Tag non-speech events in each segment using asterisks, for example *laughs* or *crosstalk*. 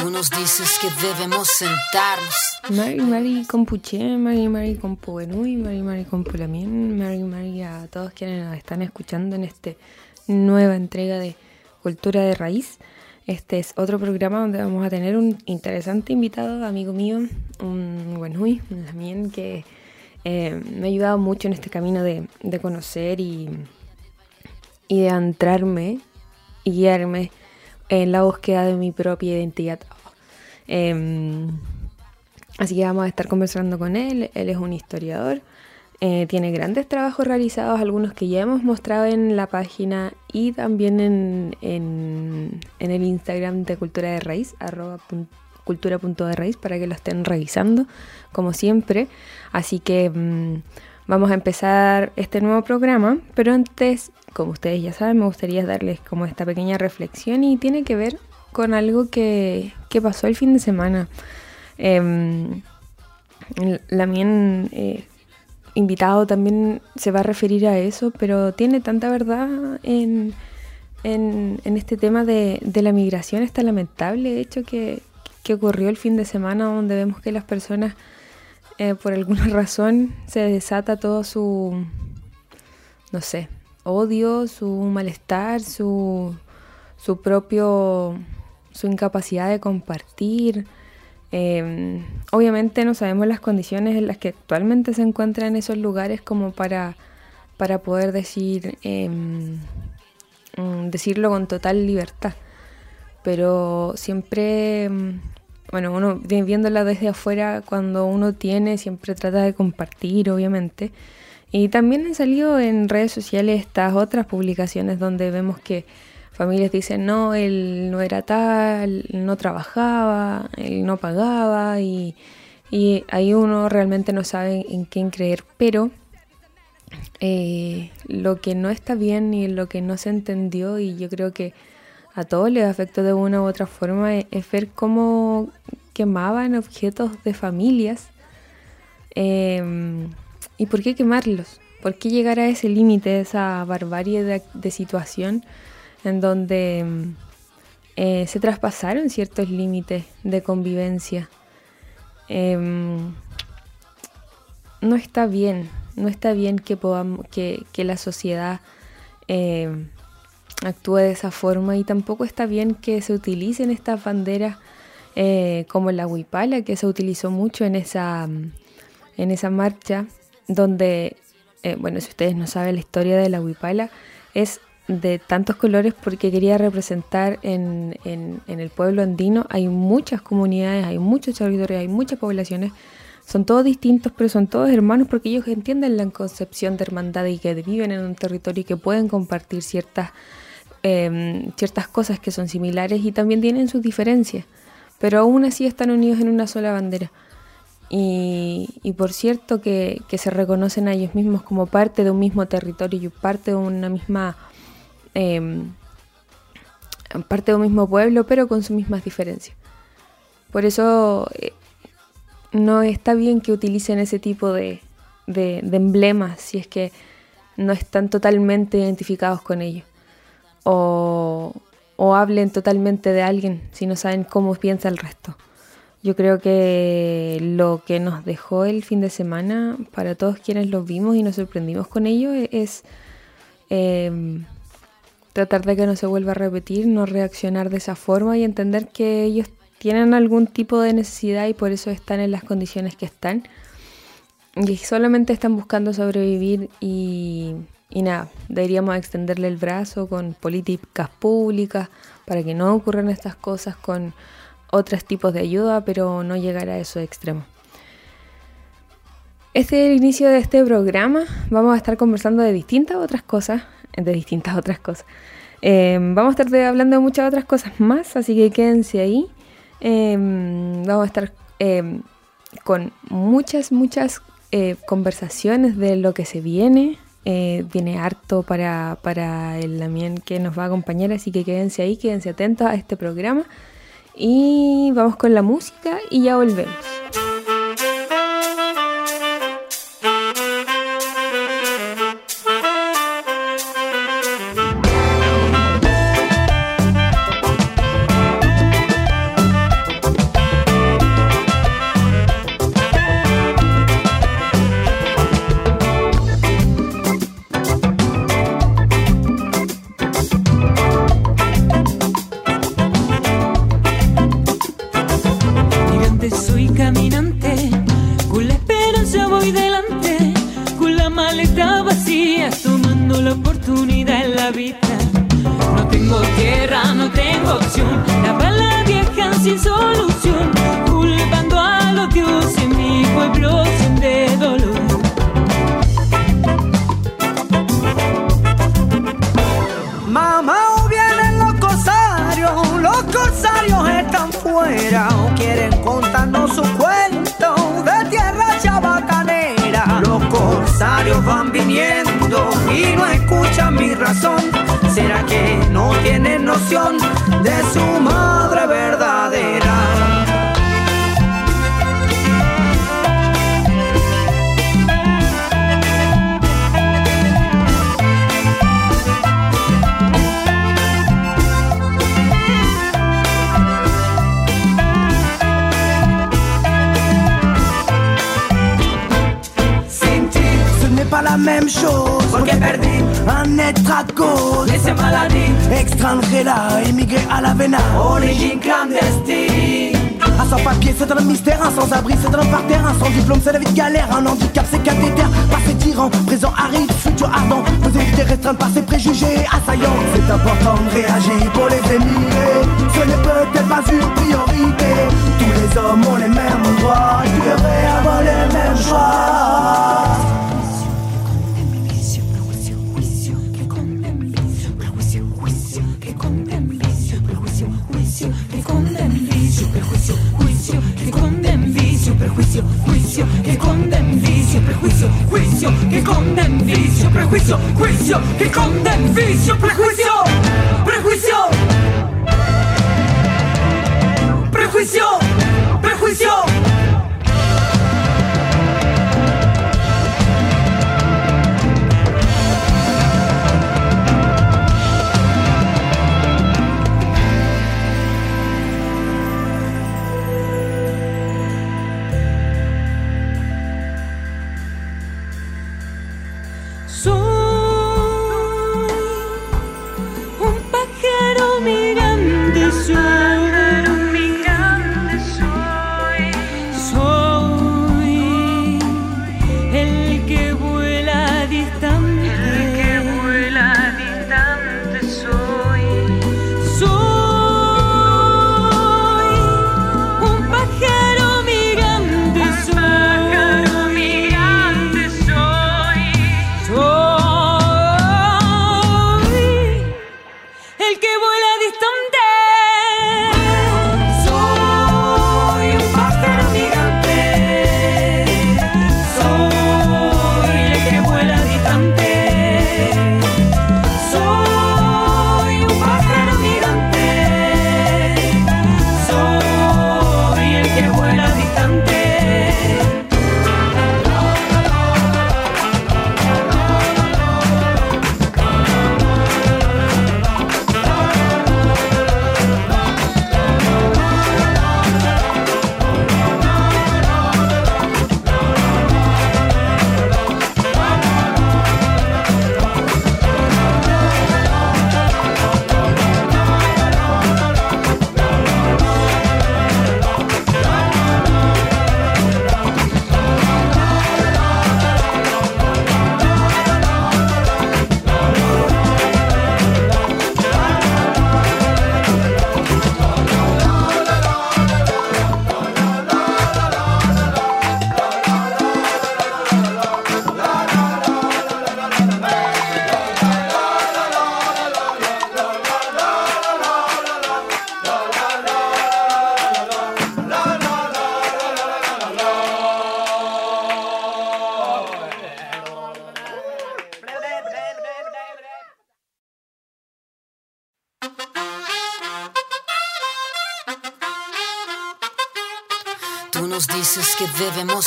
Tú nos dices que debemos sentarnos. Mari Mari Compuche, Mari Mari Compuenui, Mari Mari Compulamien, Mari Mari a todos quienes nos están escuchando en esta nueva entrega de Cultura de Raíz. Este es otro programa donde vamos a tener un interesante invitado, amigo mío, un Buenui, también que eh, me ha ayudado mucho en este camino de, de conocer y, y de entrarme y guiarme en la búsqueda de mi propia identidad. Em, así que vamos a estar conversando con él. Él es un historiador. Eh, tiene grandes trabajos realizados, algunos que ya hemos mostrado en la página y también en, el Instagram de Cultura de Raíz, arroba para que lo estén revisando, como siempre. Así que mm, vamos a empezar este nuevo programa, pero antes como ustedes ya saben, me gustaría darles como esta pequeña reflexión y tiene que ver con algo que, pasó el fin de semana. Mien eh, invitado también se va a referir a eso, pero tiene tanta verdad en, en, este tema de, la migración, este lamentable hecho que, que, ocurrió el fin de semana, donde vemos que las personas, eh, por alguna *laughs* razón, se desata todo su, no sé, odio, su malestar, su, su propio, su incapacidad de compartir. Em, obviamente no sabemos las condiciones en las que actualmente se encuentran esos lugares como para, para poder decir, em, mm, decirlo con total libertad. Pero siempre, em, bueno, uno viéndola desde afuera, cuando uno tiene, siempre trata de compartir, obviamente. Y también han salido en redes sociales estas otras publicaciones donde vemos que familias dicen, no, él no era tal, no trabajaba, él no pagaba y, y ahí uno realmente no sabe en quién creer, pero eh, lo que no está bien y lo que no se entendió y yo creo que a todos les afectó de una u otra forma es, ver cómo quemaban objetos de familias. Eh, ¿Y por qué quemarlos? ¿Por qué llegar a ese límite, esa barbarie de, situación en donde mm, eh, se traspasaron ciertos límites de convivencia? Em, no está bien, no está bien que, la sociedad em, actúe de esa forma y tampoco está bien que se utilicen estas banderas eh, como la huipala que se utilizó mucho en esa, en esa marcha donde, eh, bueno, si ustedes no saben la historia de la huipala, es de tantos colores porque quería representar en, en, el pueblo andino. Hay muchas comunidades, hay muchos territorios, hay muchas poblaciones. Son todos distintos, pero son todos hermanos porque ellos entienden la concepción de hermandad y que viven en un territorio y que pueden compartir ciertas, em, ciertas cosas que son similares y también tienen sus diferencias. Pero aún así están unidos en una sola bandera. Y, por cierto que, se reconocen a ellos mismos como parte de un mismo territorio y parte de una misma em, parte de un mismo pueblo pero con sus mismas diferencias. Por eso eh, no está bien que utilicen ese tipo de, de, emblemas si es que no están totalmente identificados con ellos. O, o hablen totalmente de alguien si no saben cómo piensa el resto yo creo que lo que nos dejó el fin de semana para todos quienes lo vimos y nos sorprendimos con ello es em, tratar de que no se vuelva a repetir, no reaccionar de esa forma y entender que ellos tienen algún tipo de necesidad y por eso están en las condiciones que están. Y solamente están buscando sobrevivir y, y nada, deberíamos extenderle el brazo con políticas públicas para que no ocurran estas cosas con otros tipos de ayuda, pero no llegar a esos extremos. Este es el inicio de este programa. Vamos a estar conversando de distintas otras cosas. De distintas otras cosas. Em, vamos a estar hablando de muchas otras cosas más, así que quédense ahí. Em, vamos a estar em, con muchas, muchas eh, conversaciones de lo que se viene. Eh, viene harto para, para el también que nos va a acompañar, así que quédense ahí, quédense atentos a este programa. Y vamos con la música y ya volvemos. Même chose. Porque perdí un être à cause. de ces maladies, Extranjera, émigré à la vena. origine clandestine. Un sans papier, c'est un mystère. Un sans abri, c'est un parterre. Un sans diplôme, c'est la vie de galère. Un handicap, c'est cathéter. Passé tyran, présent aride, futur ardent. Vous éviter restreindre par ses préjugés assaillants. C'est important de réagir pour les émigrés. Ce n'est peut-être pas une priorité. Tous les hommes ont les mêmes droits. Tu devrais avoir les mêmes choix. Juicio, que conden vicio, prejuicio, juicio, que conden vicio, prejuicio, juicio, que vicio, prejuicio, juicio, que conden vicio, prejuicio, prejuicio, prejuicio, prejuicio.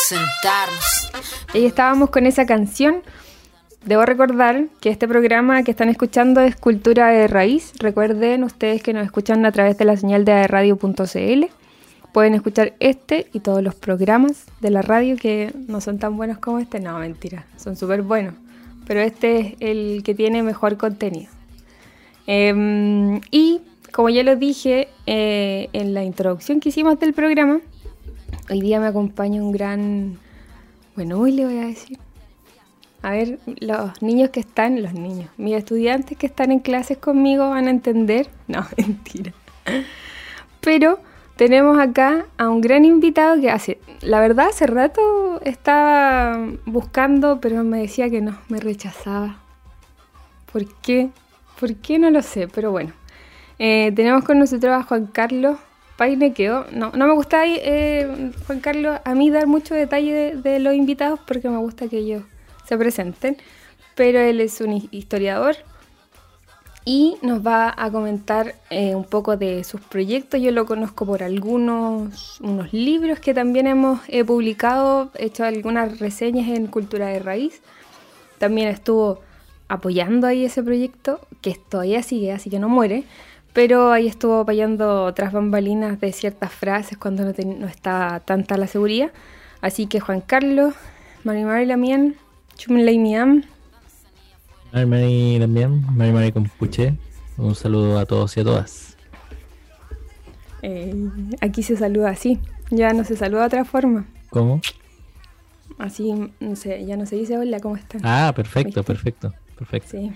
Sentarnos. Y estábamos con esa canción. Debo recordar que este programa que están escuchando es Cultura de Raíz. Recuerden ustedes que nos escuchan a través de la señal de radio.cl. Pueden escuchar este y todos los programas de la radio que no son tan buenos como este. No, mentira, son súper buenos. Pero este es el que tiene mejor contenido. Em, y como ya lo dije eh, en la introducción que hicimos del programa, hoy día me acompaña un gran... Bueno, hoy le voy a decir. A ver, los niños que están, los niños, mis estudiantes que están en clases conmigo van a entender. No, *laughs* mentira. Pero tenemos acá a un gran invitado que hace, la verdad, hace rato estaba buscando, pero me decía que no, me rechazaba. ¿Por qué? ¿Por qué? No lo sé, pero bueno. Eh, tenemos con nosotros a Juan Carlos Painequeo. No, no me gusta, eh, Juan Carlos, a mí dar mucho detalle de, los invitados porque me gusta que ellos se presenten, pero él es un historiador y nos va a comentar eh, un poco de sus proyectos. Yo lo conozco por algunos unos libros que también hemos eh, publicado, hecho algunas reseñas en Cultura de Raíz. También estuvo apoyando ahí ese proyecto, que todavía sigue, así que no muere. Pero ahí estuvo apoyando otras bambalinas de ciertas frases cuando no, no está tanta la seguridad. Así que Juan Carlos, Marimar Lamien, Chumley Miam, Mari Mari también, Mari Mari Compuche. Un saludo a todos y a todas. Eh, aquí se saluda así, ya no se saluda de otra forma. ¿Cómo? Así, no sé, ya no se dice hola, ¿cómo están? Ah, perfecto, ¿Viste? perfecto, perfecto. Sí,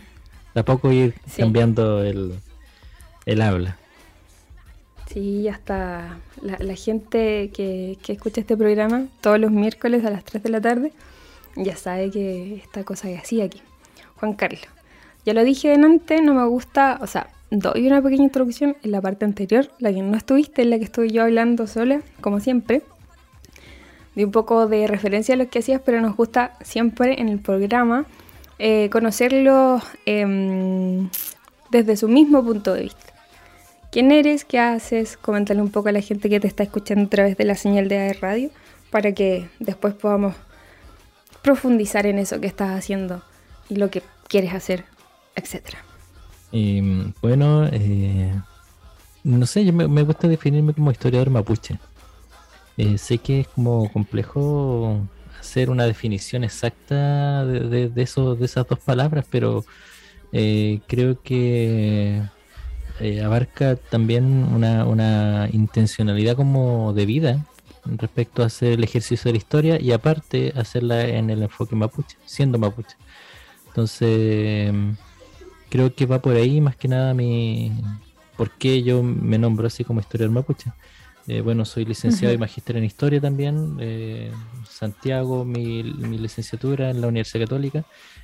De a poco ir Sí. cambiando el, el habla. sí, ya está. La, la gente que, que escucha este programa todos los miércoles a las 3 de la tarde ya sabe que esta cosa es así aquí. Juan Carlos, ya lo dije antes, no me gusta, o sea, doy una pequeña introducción en la parte anterior, la que no estuviste, en la que estuve yo hablando sola, como siempre. Di un poco de referencia a lo que hacías, pero nos gusta siempre en el programa eh, conocerlos em, desde su mismo punto de vista. ¿Quién eres? ¿Qué haces? Coméntale un poco a la gente que te está escuchando a través de la señal de AR Radio para que después podamos profundizar en eso que estás haciendo y lo que quieres hacer, etcétera. Mm, bueno, eh, no sé, yo me, gusta definirme como historiador mapuche. Eh, sé que es como complejo hacer una definición exacta de, de, de esas dos palabras, pero eh, creo que eh, abarca también una, una intencionalidad como de vida respecto a hacer el ejercicio de la historia y aparte hacerla en el enfoque mapuche, siendo mapuche. Entonces, creo que va por ahí más que nada mi... ¿Por qué yo me nombro así como historiador mapuche? Eh, bueno, soy licenciado y magíster en historia también. eh, Santiago, mi, mi licenciatura en la Universidad Católica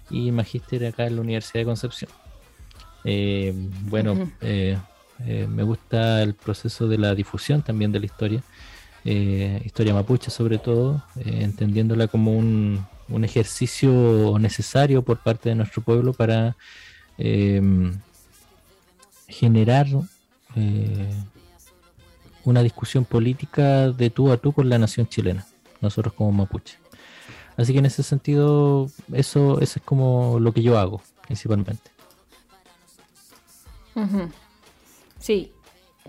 y magíster acá en la Universidad de Concepción. Eh, bueno, eh, eh, me gusta el proceso de la difusión también de la historia, historia mapuche sobre todo, entendiéndola como un, un ejercicio necesario por parte de nuestro pueblo para eh, generar una discusión política de tú a tú con la nación chilena, nosotros como mapuche. Así que en ese sentido, eso, eso es como lo que yo hago principalmente. Sí,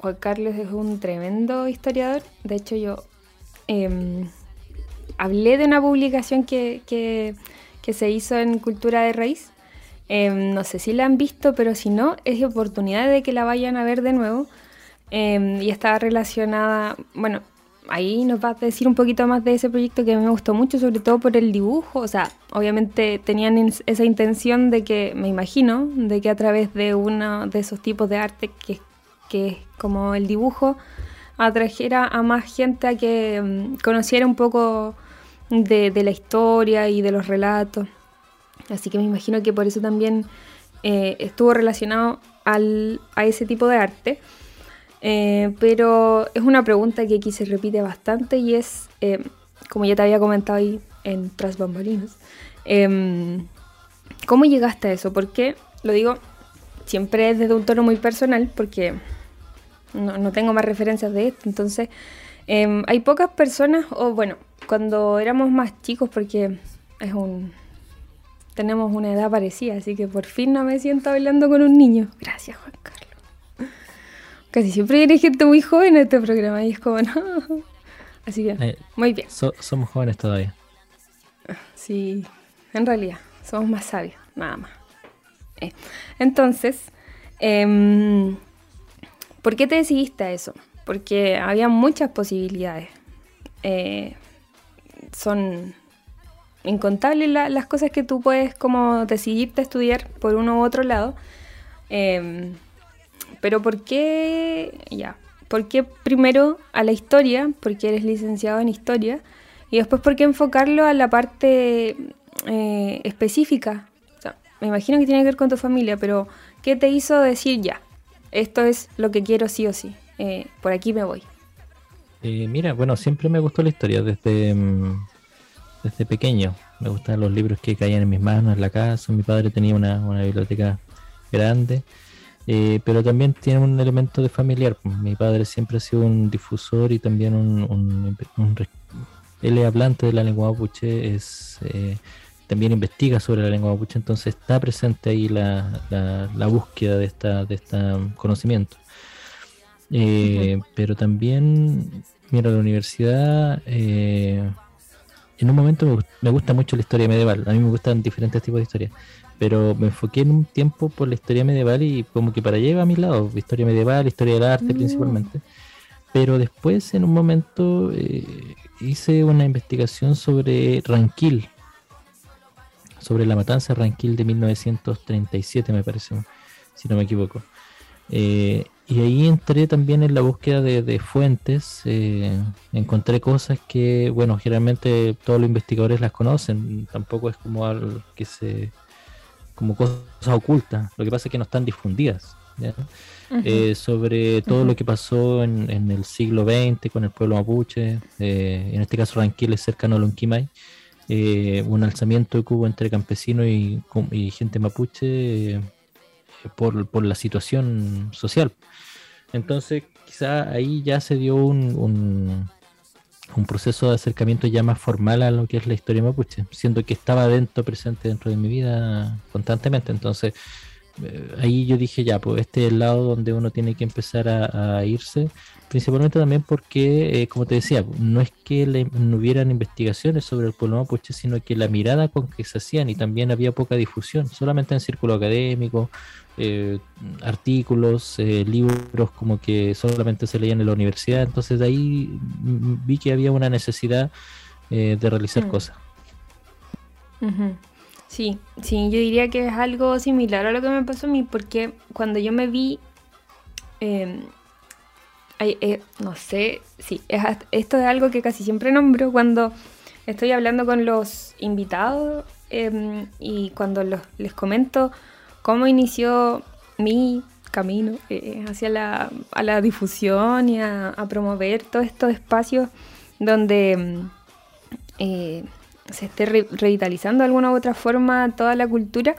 Juan Carlos es un tremendo historiador. De hecho, yo em, hablé de una publicación que, que- se hizo en Cultura de Raíz. Em, no sé si la han visto, pero si no, es oportunidad de que la vayan a ver de nuevo. Em, y está relacionada, bueno, ahí nos va a decir un poquito más de ese proyecto que me gustó mucho, sobre todo por el dibujo. O sea, obviamente tenían esa intención de que, me imagino, de que a través de uno de esos tipos de arte que, que es como el dibujo, atrajera a más gente a que mm, conociera un poco de, de la historia y de los relatos. Así que me imagino que por eso también eh, estuvo relacionado al- a ese tipo de arte. Eh, pero es una pregunta que aquí se repite bastante y es, eh, como ya te había comentado ahí en Tras Bambalinas, em, ¿cómo llegaste a eso? Porque, lo digo, siempre es desde un tono muy personal porque no, no tengo más referencias de esto. Entonces, em, hay pocas personas, o bueno, cuando éramos más chicos, porque es un... Tenemos una edad parecida, así que por fin no me siento hablando con un niño. Gracias, Juan Carlos. Casi siempre viene gente muy joven a este programa y es como, no. *laughs* Así que, Eh, muy bien. so- somos jóvenes todavía. Sí, en realidad, somos más sabios, nada más. Eh, Entonces, em, ¿por qué te decidiste a eso? Porque había muchas posibilidades. Eh, son incontables la- las cosas que tú puedes como decidirte a estudiar por uno u otro lado. Pero ¿por qué? Ya. ¿Por qué primero a la historia? Porque eres licenciado en historia. Y después, ¿por qué enfocarlo a la parte eh, específica? Me imagino que tiene que ver con tu familia, pero ¿qué te hizo decir ya? Esto es lo que quiero sí o sí. Eh, por aquí me voy. Eh, mira, bueno, siempre me gustó la historia desde, mm, desde pequeño. Me gustaban los libros que caían en mis manos en la casa. Mi padre tenía una biblioteca grande, eh, pero también tiene un elemento de familiar. Mi padre siempre ha sido un difusor y también un, un- un re- él es hablante de la lengua mapuche, es eh, también investiga sobre la lengua mapuche, entonces está presente ahí la, la- la búsqueda de esta de este conocimiento. Eh, Pero también, mira, la universidad, en un momento me, gust- me gusta mucho la historia medieval. A mí me gustan diferentes tipos de historia. Pero me enfoqué en un tiempo por la historia medieval y como que para allá iba a mi lado. Historia medieval, historia del arte Mm. principalmente. Pero después, en un momento, eh, hice una investigación sobre Ranquil. Sobre la matanza de Ranquil de 1937, me parece, si no me equivoco. Eh, y ahí entré también en la búsqueda de, de fuentes. eh, encontré cosas que, bueno, generalmente todos los investigadores las conocen. Tampoco es como algo que se. Como cosas ocultas. Lo que pasa es que no están difundidas. ¿ya? Eh, sobre todo lo que pasó en, en el siglo XX con el pueblo mapuche. eh, en este caso, Ranquil es cercano a Lonquimay. eh, un alzamiento que hubo entre campesinos y, y gente mapuche. por, por la situación social. Entonces, quizá ahí ya se dio un, un, un proceso de acercamiento ya más formal a lo que es la historia mapuche, siendo que estaba dentro, presente dentro de mi vida constantemente. Entonces, ahí yo dije, ya, pues este es el lado donde uno tiene que empezar a, a irse, principalmente también porque, eh, como te decía, no es que le- no hubieran investigaciones sobre el pueblo mapuche, sino que la mirada con que se hacían y también había poca difusión, solamente en círculo académico, eh, artículos, eh, libros como que solamente se leían en la universidad, entonces de ahí mm, vi que había una necesidad eh, de realizar Mm. cosas. Ujú. Sí, sí, yo diría que es algo similar a lo que me pasó a mí, porque cuando yo me vi, eh, eh, no sé, sí, esto es algo que casi siempre nombro cuando estoy hablando con los invitados eh, y cuando los- les comento cómo inició mi camino eh, hacia la, a la difusión y a, a promover todos estos espacios donde... se esté re- revitalizando de alguna u otra forma toda la cultura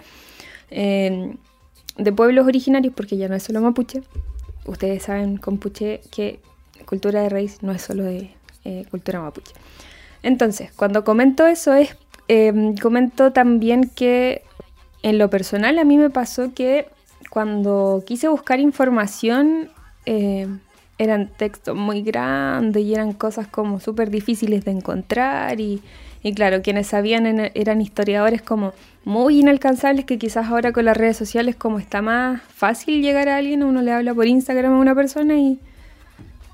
eh, de pueblos originarios, porque ya no es solo mapuche. Ustedes saben, compuche, que cultura de raíz no es solo de eh, cultura mapuche. Entonces, cuando comento eso es, eh, comento también que en lo personal a mí me pasó que cuando quise buscar información eh, eran textos muy grandes y eran cosas como súper difíciles de encontrar y, y claro, quienes sabían en- eran historiadores como muy inalcanzables que quizás ahora con las redes sociales como está más fácil llegar a alguien, uno le habla por Instagram a una persona y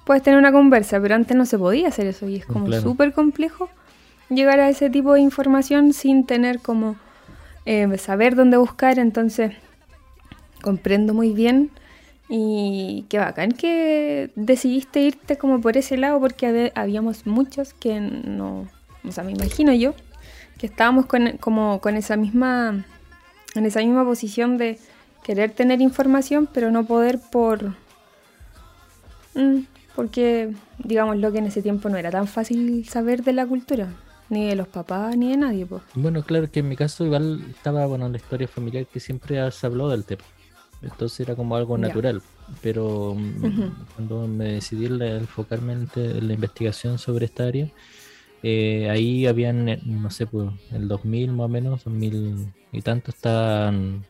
puedes tener una conversa, pero antes no se podía hacer eso y es como Claro. súper complejo llegar a ese tipo de información sin tener como eh, saber dónde buscar, entonces comprendo muy bien y qué bacán que decidiste irte como por ese lado porque habíamos muchos que no, o sea, me imagino yo que estábamos con, como con esa misma en esa misma posición de querer tener información pero no poder por mm, porque digamos lo que en ese tiempo no era tan fácil saber de la cultura ni de los papás ni de nadie pues. Bueno, claro que en mi caso igual estaba bueno la historia familiar que siempre se habló del tema. Entonces era como algo Ya. natural. Pero mm, Ujú. cuando me decidí en enfocarme en, en la investigación sobre esta área, eh, ahí habían, eh, no sé, pues el 2000 más o menos, 2000 y tanto, estaban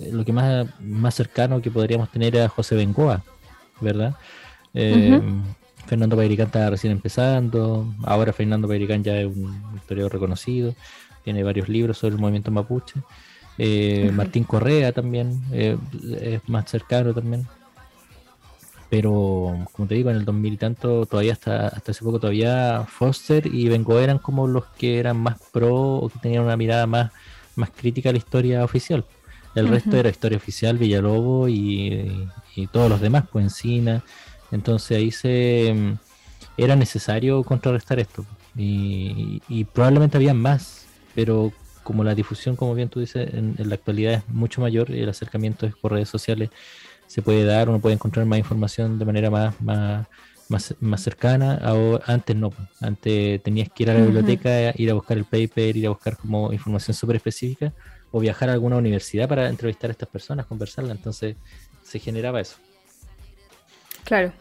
eh, lo que más, más cercano que podríamos tener era José Bengoa, ¿verdad? Eh, Fernando Pairicán estaba recién empezando, ahora Fernando Pairicán ya es un historiador reconocido, tiene varios libros sobre el movimiento mapuche. Eh, Martín Correa también eh, es más cercano también. Pero como te digo, en el 2000 y tanto, todavía hasta, hasta hace poco, todavía Foster y Bengo eran como los que eran más pro o que tenían una mirada más, más crítica a la historia oficial. El resto era historia oficial, Villalobo y, y, todos los demás, pues Encina. Entonces ahí se era necesario contrarrestar esto. Y, y probablemente había más, pero como la difusión, como bien tú dices, en, la actualidad es mucho mayor y el acercamiento por redes sociales se puede dar, uno puede encontrar más información de manera más, más, más, cercana. antes no, antes tenías que ir a la biblioteca, ir a buscar el paper, ir a buscar como información súper específica o viajar a alguna universidad para entrevistar a estas personas, conversarla. Entonces se generaba eso. Claro,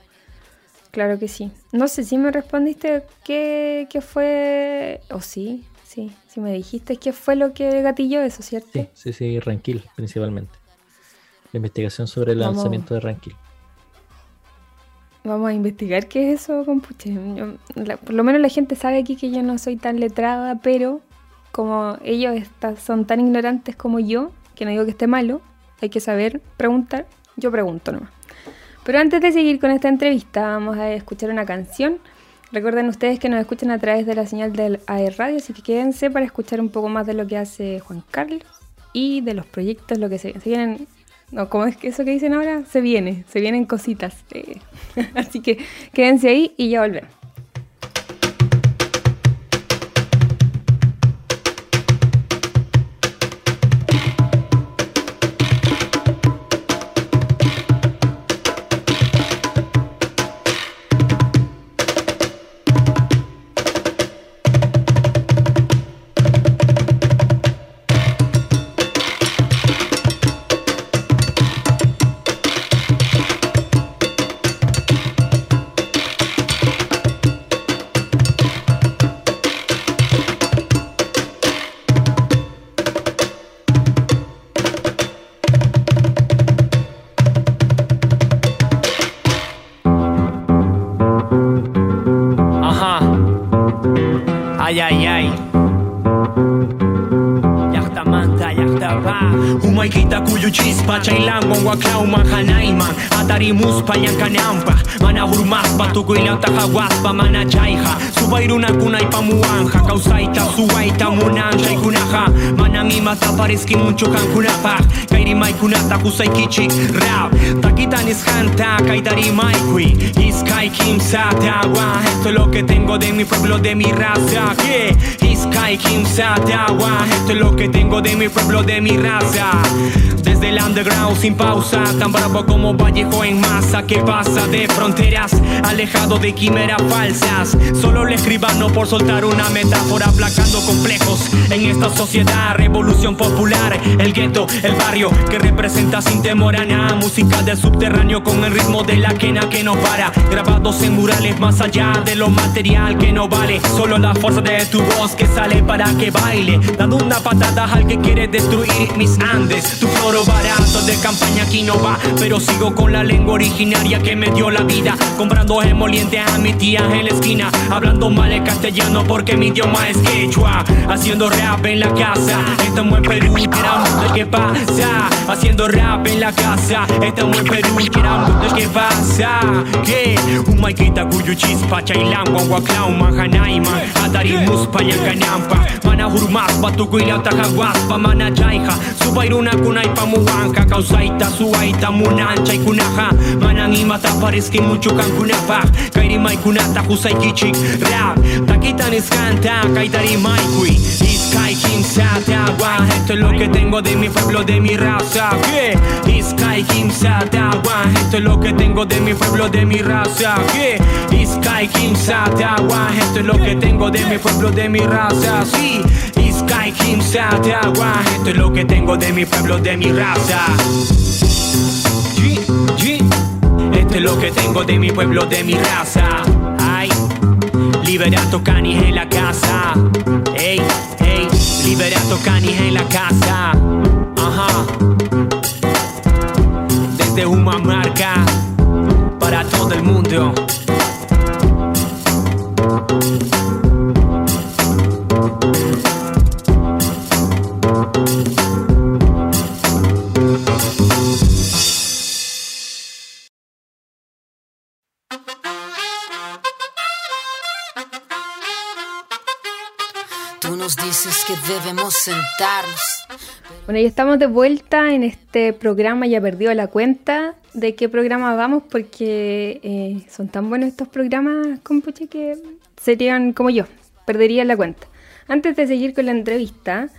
claro que sí. No sé si me respondiste qué, qué fue, o sí, sí, si me dijiste qué fue lo que gatilló eso, ¿cierto? Sí, sí, sí, Ranquil principalmente la investigación sobre el lanzamiento de Rankin. Vamos a investigar qué es eso, compuche. por lo menos la gente sabe aquí que yo no soy tan letrada, pero como ellos son tan ignorantes como yo, que no digo que esté malo, hay que saber preguntar, yo pregunto nomás. Pero antes de seguir con esta entrevista, vamos a escuchar una canción. Recuerden ustedes que nos escuchan a través de la señal del AE Radio, así que quédense para escuchar un poco más de lo que hace Juan Carlos y de los proyectos, lo que se, se vienen no, ¿cómo es que eso que dicen ahora? Se viene, se vienen cositas. Eh. *laughs* Así que quédense ahí y ya volvemos. Payankanampa mana hurmaspa tukuylata hawaspa mana chayqa subayrunakuna ipamuwanja kawsayta suwayta munanchaykunaqa manan imata pariskinmunchu kankunapaq kay rimaykunata qusaykichik rap takita nisqanta kayta rimaykuy iskay kimsata agua esto es lo que tengo de mi pueblo de mi raza que iskay kimsata agua esto es lo que tengo de mi pueblo de mi raza desde el underground sin pausa. Tan bravo como Vallejo en masa. Que pasa de fronteras alejado de quimeras falsas. Solo le escribano por soltar una metáfora aplacando complejos. En esta sociedad revolución popular. El gueto el barrio que representa sin temor a nada. Música del subterráneo con el ritmo de la quena que no para. Grabados en murales más allá de lo material que no vale. Solo la fuerza de tu voz que sale para que baile. Dando una patada al que quiere destruir mis Andes. Tu floro barato de campaña aquí no va. Pero sigo con la lengua originaria que me dio la vida. Comprando emoliente a mi tía en la esquina. Hablando mal el castellano porque mi idioma es quechua. Haciendo rap en la casa. Estamos en Perú queramos qué pasa. Haciendo rap en la casa. Estamos en Perú queramos qué pasa. Que un maikita cuyo chispa chailan guaguaclau manjanaima atarimus payankanampa mana hurmaspa tukuylata hawaspa kunaypa muwanka kawsayta suwayta munanchaykunaqa manan imata pariskin mucho kankunapaq kay rimaykunata qusaykichik rap takitan iskanta kayta rimaykuy iskay kimsata agua. Esto es lo que tengo de mi pueblo de mi raza. Que iskay kimsata agua. Esto es lo que tengo de mi pueblo de mi raza. Que iskay kimsata agua. Esto es lo que tengo de mi pueblo de mi raza. Sí iskay kimsata agua esto es lo que tengo de mi pueblo de mi raza G. Esto es lo que tengo de mi pueblo, de mi raza. Ay, liberato canis en la casa. Ey, ey, liberato canis en la casa. Ajá. Desde una marca para todo el mundo. Que debemos sentarnos. Bueno, ya estamos de vuelta en este programa, ya perdido la cuenta de qué programa vamos porque eh, son tan buenos estos programas, compuche, que serían como yo, perdería la cuenta. Antes de seguir con la entrevista,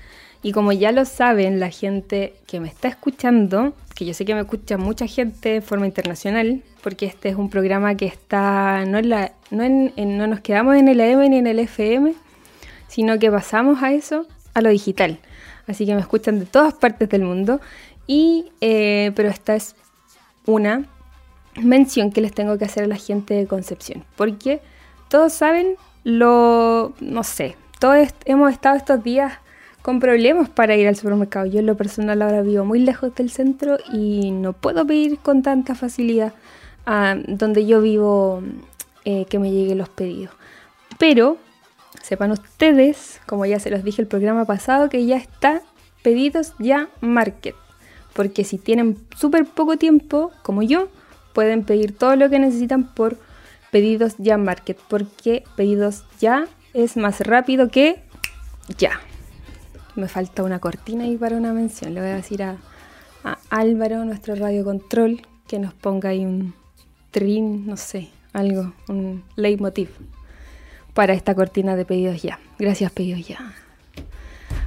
y como ya lo saben la gente que me está escuchando, que yo sé que me escucha mucha gente de forma internacional, porque este es un programa que está, no, en la, no, en, no nos quedamos en el AM ni en el FM, sino que pasamos a eso, a lo digital. Así que me escuchan de todas partes del mundo. Y, eh, pero esta es una mención que les tengo que hacer a la gente de Concepción, porque todos saben lo, no sé, todos hemos estado estos días con problemas para ir al supermercado. Yo en lo personal ahora vivo muy lejos del centro y no puedo pedir con tanta facilidad a donde yo vivo eh, que me lleguen los pedidos. Pero sepan ustedes, como ya se los dije el programa pasado, que ya está pedidos ya market. Porque si tienen súper poco tiempo, como yo, pueden pedir todo lo que necesitan por pedidos ya market. Porque pedidos ya es más rápido que ya. Me falta una cortina ahí para una mención. Le voy a decir a, a Álvaro, nuestro radio control, que nos ponga ahí un trin, no sé, algo, un leitmotiv para esta cortina de pedidos ya. Gracias, pedidos ya.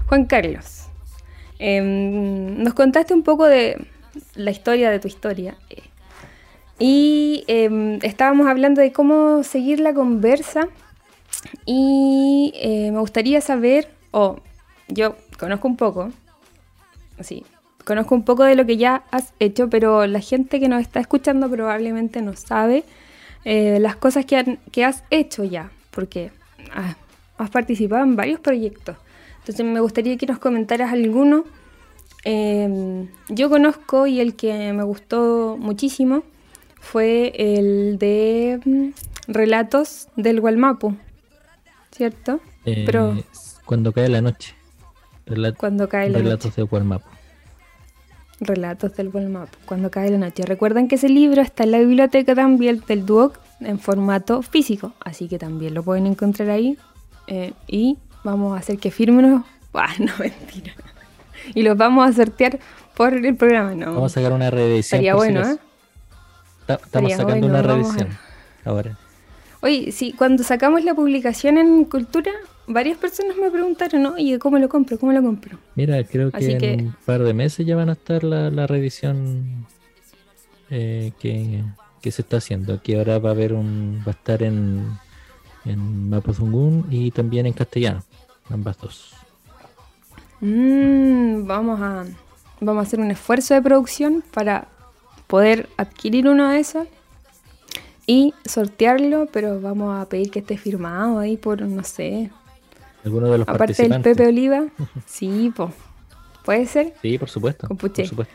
Juan Carlos, em, nos contaste un poco de la historia de tu historia. eh, y em, estábamos hablando de cómo seguir la conversa. Y eh, me gustaría saber, o yo conozco un poco, sí, conozco un poco de lo que ya has hecho, pero la gente que nos está escuchando probablemente no sabe eh, las cosas que, han- que has hecho ya, porque ah, has participado en varios proyectos. Entonces me gustaría que nos comentaras alguno. Eh, yo conozco y el que me gustó muchísimo fue el de mm, Relatos del Gualmapu, ¿cierto? Eh, Pero Cuando cae la noche. Relat- cuando cae la relatos noche. de Gualmapu. Relatos del Gualmapu, cuando cae la noche. Recuerden que ese libro está en la biblioteca también del Duoc en formato físico, así que también lo pueden encontrar ahí. eh, y vamos a hacer que firmen. *laughs* Ah, no, mentira. Y los vamos a sortear por el programa, ¿no? Vamos a sacar una reedición. Si bueno. ¿eh? Ta- Estamos Estaría sacando bueno, una a- reedición. Ahora. Oye, sí, cuando sacamos la publicación en Cultura, varias personas me preguntaron, ¿no? ¿Y cómo lo compro? ¿Cómo lo compro? Mira, creo que Así en un par de meses ya van a estar la, la reedición eh, que, que se está haciendo. Que ahora va a haber un. va a estar en, en Mapuzungún y también en castellano. Ambas dos. Mm, vamos a vamos a hacer un esfuerzo de producción para poder adquirir uno de esos y sortearlo, pero vamos a pedir que esté firmado ahí por no sé, Algunos de los aparte del. Pepe Oliva. *laughs* Sí, po. Puede ser. Sí, por supuesto. Por supuesto.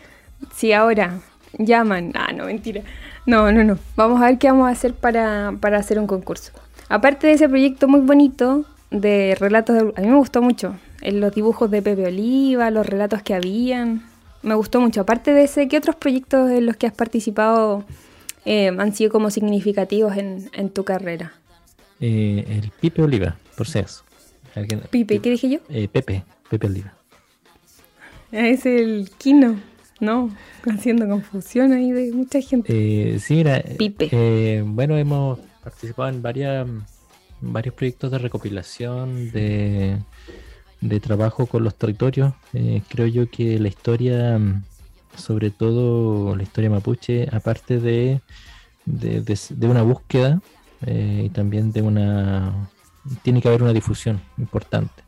Si ahora llaman, ah, no, mentira. No, no, no. Vamos a ver qué vamos a hacer para, para hacer un concurso. Aparte de ese proyecto muy bonito de relatos, de- a mí me gustó mucho. En los dibujos de Pepe Oliva, los relatos que habían. Me gustó mucho. Aparte de ese, ¿qué otros proyectos en los que has participado eh, han sido como significativos en, en tu carrera? Eh, el Pipe Oliva, por. Alguien- Pipe, ¿qué dije yo? Eh, Pepe, Pepe Oliva. Es el Kino, ¿no? Haciendo confusión ahí de mucha gente. Eh, sí, mira. Pipe. eh, bueno, hemos participado en varias, varios proyectos de recopilación, de, de trabajo con los territorios. Eh, creo yo que la historia, sobre todo la historia mapuche, aparte de, de, de- de una búsqueda eh, y también de una... Tiene que haber una difusión importante.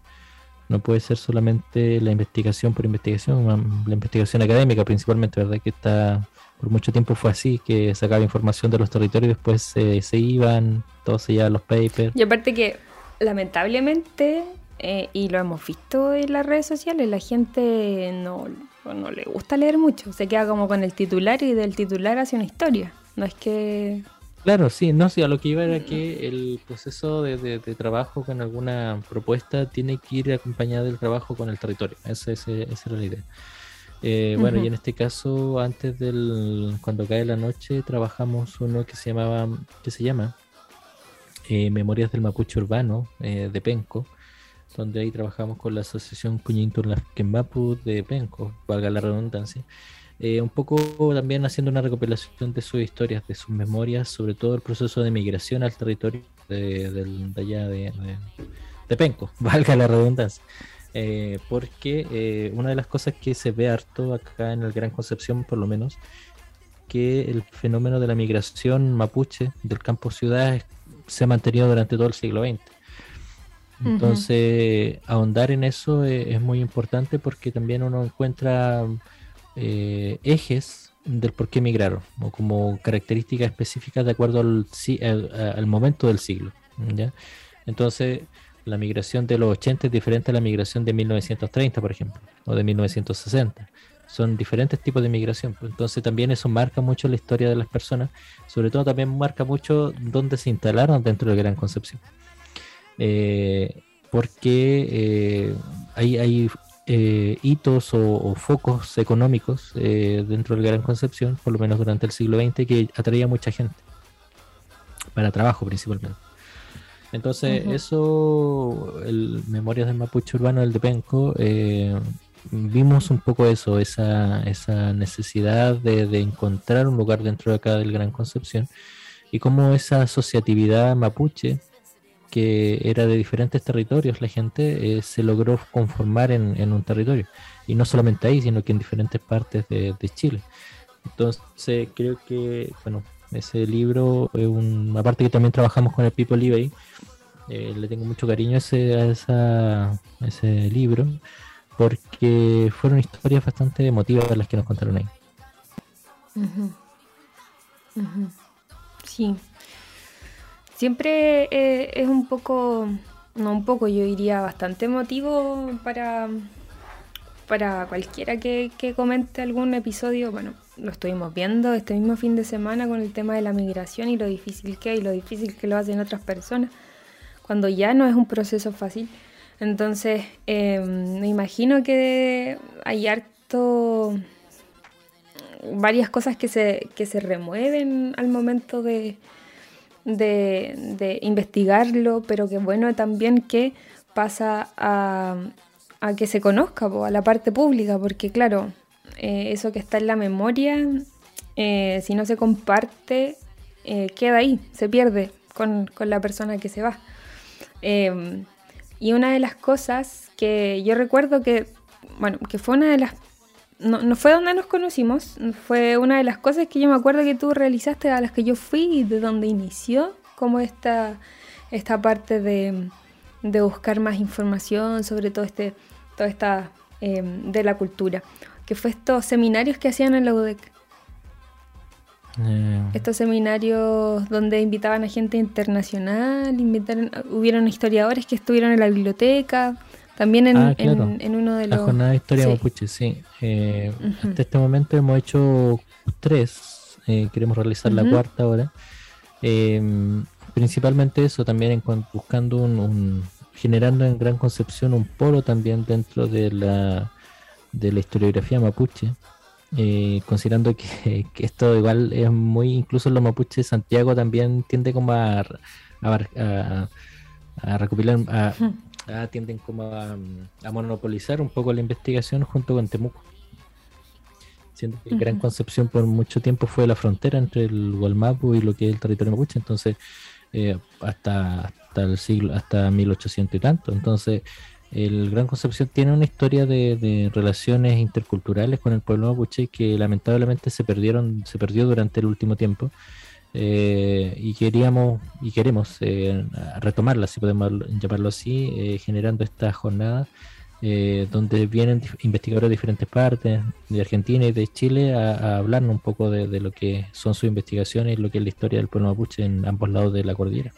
No puede ser solamente la investigación por investigación, la investigación académica principalmente, ¿verdad? Que está por mucho tiempo fue así, que sacaba información de los territorios y después se, se iban, todos se llevaban los papers. Y aparte que, lamentablemente, eh, y lo hemos visto en las redes sociales, la gente no, no le gusta leer mucho. Se queda como con el titular y del titular hace una historia. No es que... Claro, sí, no, sí, a lo que iba era que el proceso de, de- de trabajo con alguna propuesta tiene que ir acompañado del trabajo con el territorio. Esa, ese- esa era la idea. Eh, Bueno, y en este caso, antes del cuando cae la noche, trabajamos uno que se llamaba, que se llama eh, Memorias del Mapuche Urbano eh, de Penco, donde ahí trabajamos con la asociación Mapu de Penco, valga la redundancia. Eh, un poco también haciendo una recopilación de sus historias, de sus memorias, sobre todo el proceso de migración al territorio de, allá de, Penco, *laughs* valga la redundancia. Eh, porque eh, una de las cosas que se ve harto acá en el Gran Concepción, por lo menos, que el fenómeno de la migración mapuche del campo ciudad se ha mantenido durante todo el siglo XX. Entonces, ahondar en eso es, muy importante porque también uno encuentra eh, ejes del por qué migraron, o como características específicas de acuerdo al, momento del siglo. Entonces, la migración de los 80 es diferente a la migración de 1930, por ejemplo, o de 1960 son diferentes tipos de migración. Pues, entonces también eso marca mucho la historia de las personas, sobre todo también marca mucho dónde se instalaron dentro de Gran Concepción. Eh, porque eh, hay, eh, hitos o, focos económicos dentro de Gran Concepción, por lo menos durante el siglo XX, que atraía mucha gente, para trabajo principalmente. Entonces, eso, el Memorias del Mapuche Urbano, el de Penco, vimos un poco eso, esa, esa necesidad de, encontrar un lugar dentro de acá del Gran Concepción y cómo esa asociatividad mapuche que era de diferentes territorios, la gente eh, se logró conformar en, un territorio. Y no solamente ahí, sino que en diferentes partes de, Chile. Entonces creo que, bueno, ese libro es una parte que también trabajamos con el People eBay. Eh, le tengo mucho cariño a ese, a, esa, ese libro porque fueron historias bastante emotivas las que nos contaron ahí. Sí. Siempre eh, es un poco, no un poco, yo diría bastante emotivo para, para cualquiera que, que comente algún episodio. Bueno, lo estuvimos viendo este mismo fin de semana con el tema de la migración y lo difícil que es y lo difícil que lo hacen otras personas, cuando ya no es un proceso fácil. Entonces, em, me imagino que hay harto varias cosas que se, que se remueven al momento de, de, investigarlo, pero que bueno también que pasa a, que se conozca, a la parte pública, porque claro, eh, eso que está en la memoria, eh, si no se comparte, eh, queda ahí, se pierde con, con, la persona que se va. Em, y una de las cosas que yo recuerdo que, bueno, que fue una de las... No, fue donde nos conocimos, fue una de las cosas que yo me acuerdo que tú realizaste a las que yo fui y de donde inició como esta, esta parte de, de buscar más información sobre todo este, toda esta em, de la cultura, que fue estos seminarios que hacían en la UDEC. Eh. Estos seminarios donde invitaban a gente internacional, invitaron, hubieron historiadores que estuvieron en la biblioteca, también en, ah, uno de los... La jornada de historia sí. mapuche, sí. Eh, hasta este momento hemos hecho tres, eh, queremos realizar la cuarta ahora. Em, principalmente eso, también buscando un, generando en Gran Concepción un polo también dentro de la, de la historiografía mapuche. Eh, considerando que, *laughs* esto igual es muy, incluso los mapuches de Santiago también tiende como a, a, a, recopilar, a, tienden como a, monopolizar un poco la investigación junto con Temuco. Siendo que Gran Concepción por mucho tiempo fue la frontera entre el Gualmapu y lo que es el territorio mapuche, entonces eh, hasta, hasta el siglo, hasta 1800 y tanto, entonces el Gran Concepción tiene una historia de, relaciones interculturales con el pueblo mapuche que lamentablemente se perdieron, se perdió durante el último tiempo. Eh, y queríamos y queremos eh, retomarla, si podemos llamarlo así, eh, generando esta jornada donde vienen investigadores de diferentes partes, de Argentina y de Chile, a, hablarnos un poco de, de, lo que son sus investigaciones y lo que es la historia del pueblo mapuche en ambos lados de la cordillera.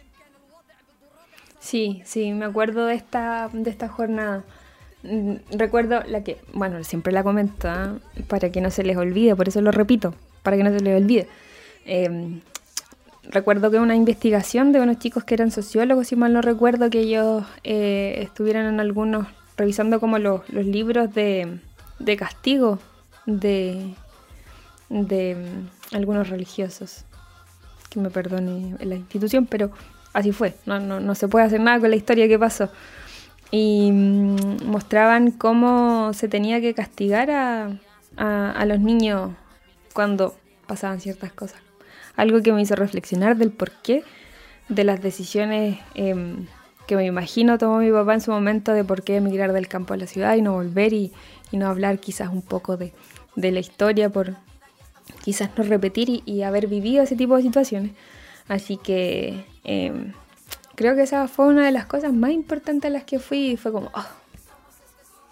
Sí, sí, me acuerdo de esta, de esta jornada. Mm, recuerdo la que, bueno, siempre la comento, ¿ah? para que no se les olvide, por eso lo repito, para que no se les olvide. Em, recuerdo que una investigación de unos chicos que eran sociólogos, si mal no recuerdo, que ellos eh, estuvieran en algunos, revisando como los, libros de, castigo de, de mm, algunos religiosos. Que me perdone la institución, pero así fue, no, se puede hacer nada con la historia que pasó. y mm, mostraban cómo se tenía que castigar a los niños cuando pasaban ciertas cosas. Algo que me hizo reflexionar del porqué de las decisiones em, que me imagino tomó mi papá en su momento de por qué emigrar del campo a la ciudad y no volver y, no hablar quizás un poco de, la historia por quizás no repetir y, y haber vivido ese tipo de situaciones. Así que em, creo que esa fue una de las cosas más importantes a las que fui y fue como, "Oh,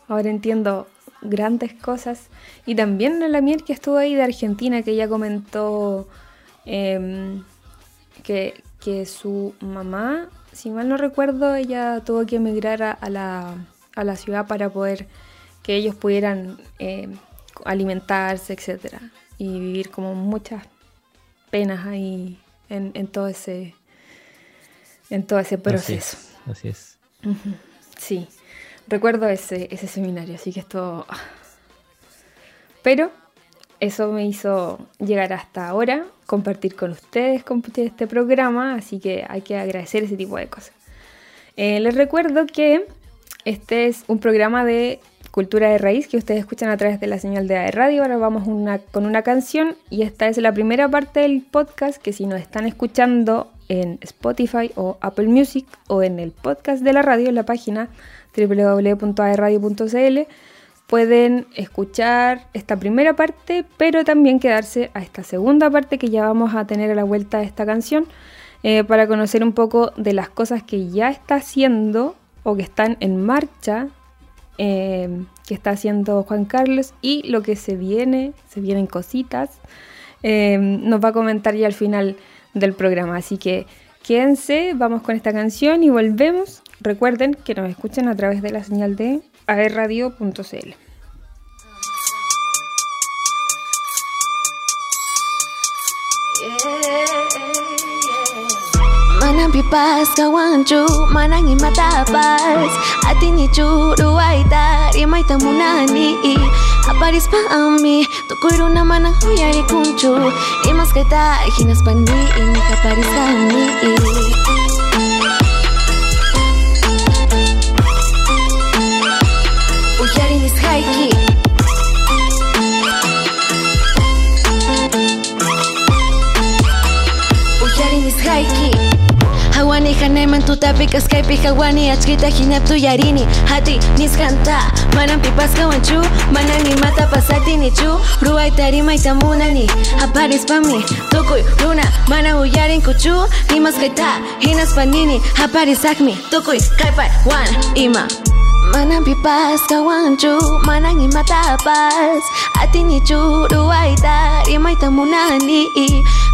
ahora entiendo grandes cosas. Y también la miel que estuvo ahí de Argentina, que ella comentó em, que, que su mamá, si mal no recuerdo, ella tuvo que emigrar a, a la, a la ciudad para poder que ellos pudieran em, alimentarse, etcétera Y vivir como muchas penas ahí en, en todo ese en todo ese Así proceso. es, Así es. Sí, recuerdo ese, ese seminario, así que esto... ah. Pero eso me hizo llegar hasta ahora, compartir con ustedes, este programa, así que hay que agradecer ese tipo de cosas. Eh, les recuerdo que este es un programa de cultura de raíz que ustedes escuchan a través de la señal de AE Radio. Ahora vamos con una canción y esta es la primera parte del podcast que si nos están escuchando en Spotify o Apple Music o en el podcast de la radio en la página www.aeradio.cl pueden escuchar esta primera parte, pero también quedarse a esta segunda parte que ya vamos a tener a la vuelta de esta canción eh, para conocer un poco de las cosas que ya está haciendo o que están en marcha, eh, que está haciendo Juan Carlos y lo que se viene, se vienen cositas, eh, nos va a comentar ya al final del programa. Así que quédense, vamos con esta canción y volvemos. Recuerden que nos escuchan a través de la señal de aerradio.cl. Manang pipas kawanchu, manang imatapas Ati ni churu aita, rimay tamunani Aparis pa ami, tukuro na manang huyari kunchu Imas hinas pa ni, ini kaparis kami tu tapik eskai pika guani atxkita jineptu jarini Hati nizkan ta manan pipazka guantxu Manan imata pasati nitxu Rua eta eri maita munani Aparez pami tokoi runa Mana huyaren kutxu Nimaz gaita hinaz panini Aparez akmi tokoi kaipai wan, ima Manang pipas kawanchu Manang imatapas Ati nichu Ruaita rimaita munani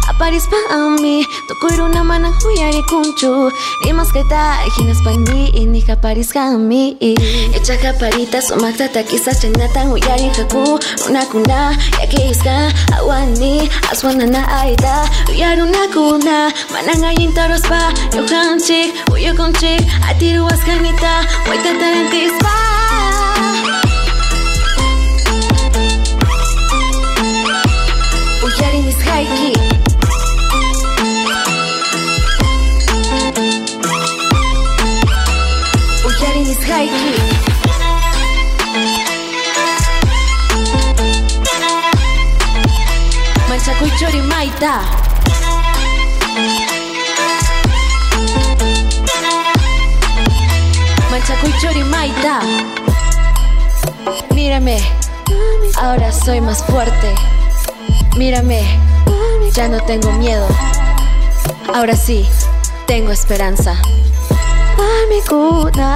Aparis pa ami Tukuy na manang huyari kunchu Rimas kaita Hinas pani Ini kaparis kami Echa kaparita Sumakta takisa Chenatan huyari haku Una kuna Yake iska Awani Aswana na aita Uyaruna kuna Manang ayin taros pa Yohanchik Uyokonchik Atiru askanita Waita Manchaco y chorimaita. Chori maita Mírame, ahora soy más fuerte. Mírame, ya no tengo miedo. Ahora sí, tengo esperanza. Amiguna.